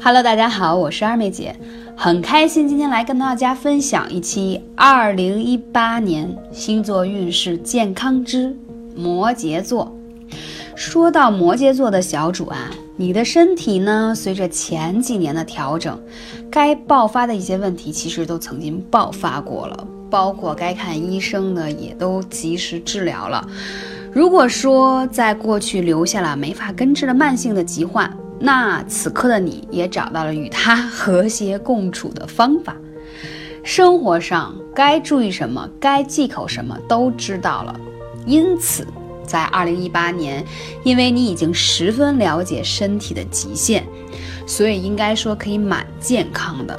Hello，大家好，我是二妹姐，很开心今天来跟大家分享一期二零一八年星座运势健康之摩羯座。说到摩羯座的小主啊，你的身体呢，随着前几年的调整，该爆发的一些问题其实都曾经爆发过了，包括该看医生的也都及时治疗了。如果说在过去留下了没法根治的慢性的疾患，那此刻的你也找到了与它和谐共处的方法，生活上该注意什么，该忌口什么都知道了。因此，在二零一八年，因为你已经十分了解身体的极限，所以应该说可以蛮健康的。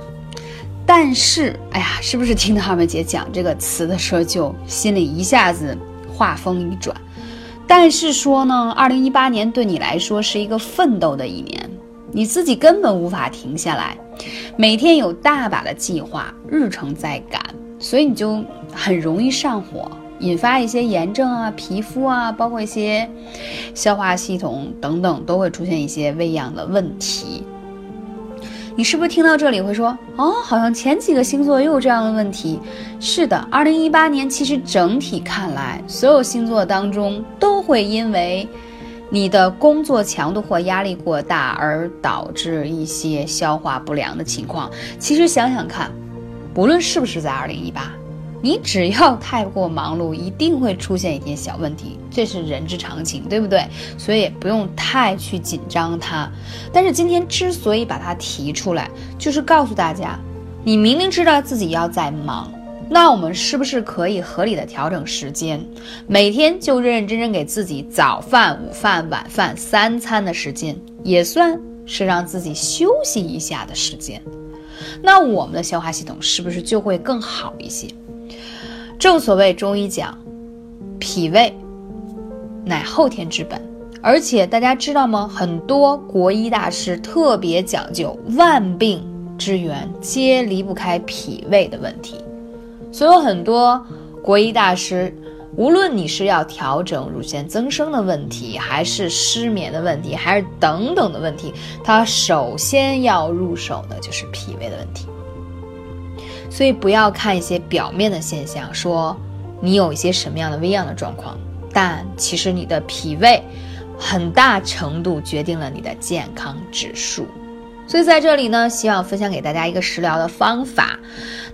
但是，哎呀，是不是听到二妹姐讲这个词的时候，就心里一下子话锋一转？但是说呢，二零一八年对你来说是一个奋斗的一年，你自己根本无法停下来，每天有大把的计划，日程在赶，所以你就很容易上火，引发一些炎症啊、皮肤啊，包括一些消化系统等等，都会出现一些微养的问题。你是不是听到这里会说，哦，好像前几个星座也有这样的问题？是的，二零一八年其实整体看来，所有星座当中都会因为你的工作强度或压力过大而导致一些消化不良的情况。其实想想看，不论是不是在二零一八。你只要太过忙碌，一定会出现一点小问题，这是人之常情，对不对？所以不用太去紧张它。但是今天之所以把它提出来，就是告诉大家，你明明知道自己要在忙，那我们是不是可以合理的调整时间，每天就认认真真给自己早饭、午饭、晚饭三餐的时间，也算是让自己休息一下的时间。那我们的消化系统是不是就会更好一些？正所谓中医讲，脾胃乃后天之本，而且大家知道吗？很多国医大师特别讲究，万病之源皆离不开脾胃的问题。所以很多国医大师，无论你是要调整乳腺增生的问题，还是失眠的问题，还是等等的问题，他首先要入手的就是脾胃的问题。所以不要看一些表面的现象，说你有一些什么样的微样的状况，但其实你的脾胃很大程度决定了你的健康指数。所以在这里呢，希望分享给大家一个食疗的方法，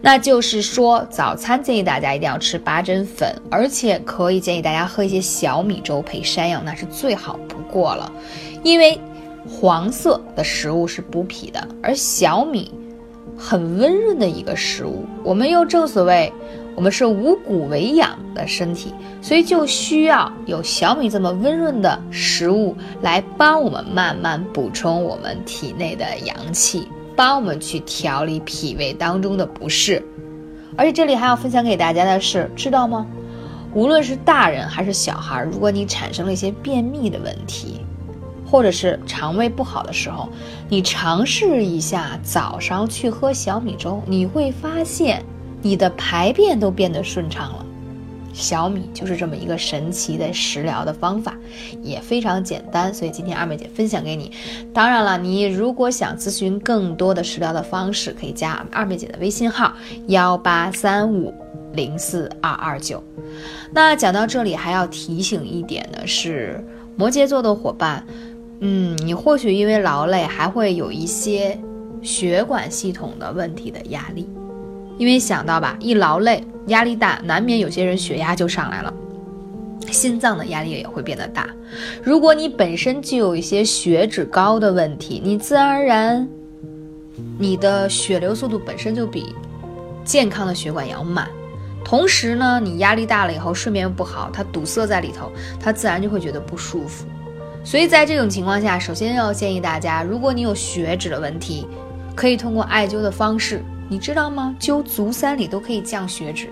那就是说早餐建议大家一定要吃八珍粉，而且可以建议大家喝一些小米粥配山药，那是最好不过了，因为黄色的食物是补脾的，而小米。很温润的一个食物，我们又正所谓，我们是五谷为养的身体，所以就需要有小米这么温润的食物来帮我们慢慢补充我们体内的阳气，帮我们去调理脾胃当中的不适。而且这里还要分享给大家的是，知道吗？无论是大人还是小孩，如果你产生了一些便秘的问题。或者是肠胃不好的时候，你尝试一下早上去喝小米粥，你会发现你的排便都变得顺畅了。小米就是这么一个神奇的食疗的方法，也非常简单，所以今天二妹姐分享给你。当然了，你如果想咨询更多的食疗的方式，可以加二妹姐的微信号幺八三五零四二二九。那讲到这里，还要提醒一点的是，摩羯座的伙伴。嗯，你或许因为劳累，还会有一些血管系统的问题的压力。因为想到吧，一劳累、压力大，难免有些人血压就上来了，心脏的压力也会变得大。如果你本身就有一些血脂高的问题，你自然而然，你的血流速度本身就比健康的血管要慢。同时呢，你压力大了以后，睡眠不好，它堵塞在里头，它自然就会觉得不舒服。所以在这种情况下，首先要建议大家，如果你有血脂的问题，可以通过艾灸的方式，你知道吗？灸足三里都可以降血脂。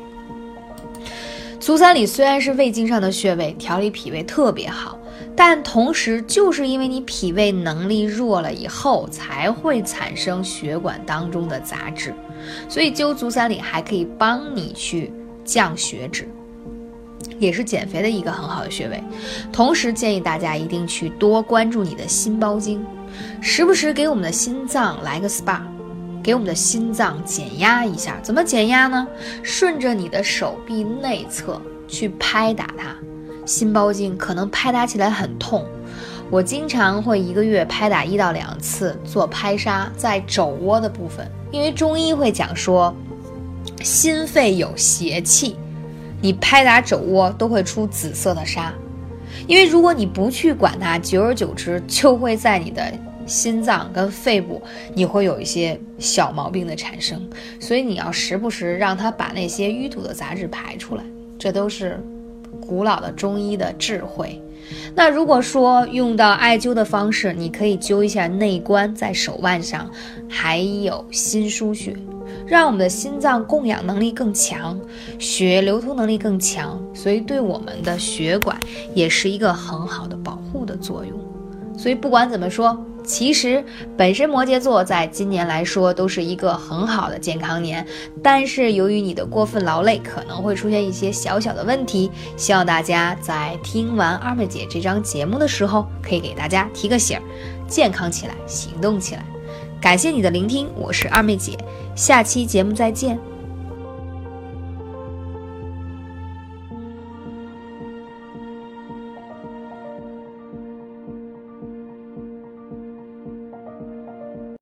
足三里虽然是胃经上的穴位，调理脾胃特别好，但同时就是因为你脾胃能力弱了以后，才会产生血管当中的杂质，所以灸足三里还可以帮你去降血脂。也是减肥的一个很好的穴位，同时建议大家一定去多关注你的心包经，时不时给我们的心脏来个 SPA，给我们的心脏减压一下。怎么减压呢？顺着你的手臂内侧去拍打它，心包经可能拍打起来很痛。我经常会一个月拍打一到两次，做拍痧在肘窝的部分，因为中医会讲说，心肺有邪气，你拍打肘窝都会出紫色的痧，因为如果你不去管它，久而久之就会在你的心脏跟肺部，你会有一些小毛病的产生，所以你要时不时让它把那些淤堵的杂质排出来，这都是古老的中医的智慧。那如果说用到艾灸的方式，你可以灸一下内关，在手腕上，还有心腧穴，让我们的心脏供氧能力更强，血流通能力更强，所以对我们的血管也是一个很好的保护的作用。所以不管怎么说。其实，本身摩羯座在今年来说都是一个很好的健康年，但是由于你的过分劳累，可能会出现一些小小的问题。希望大家在听完二妹姐这张节目的时候，可以给大家提个醒儿，健康起来，行动起来。感谢你的聆听，我是二妹姐，下期节目再见。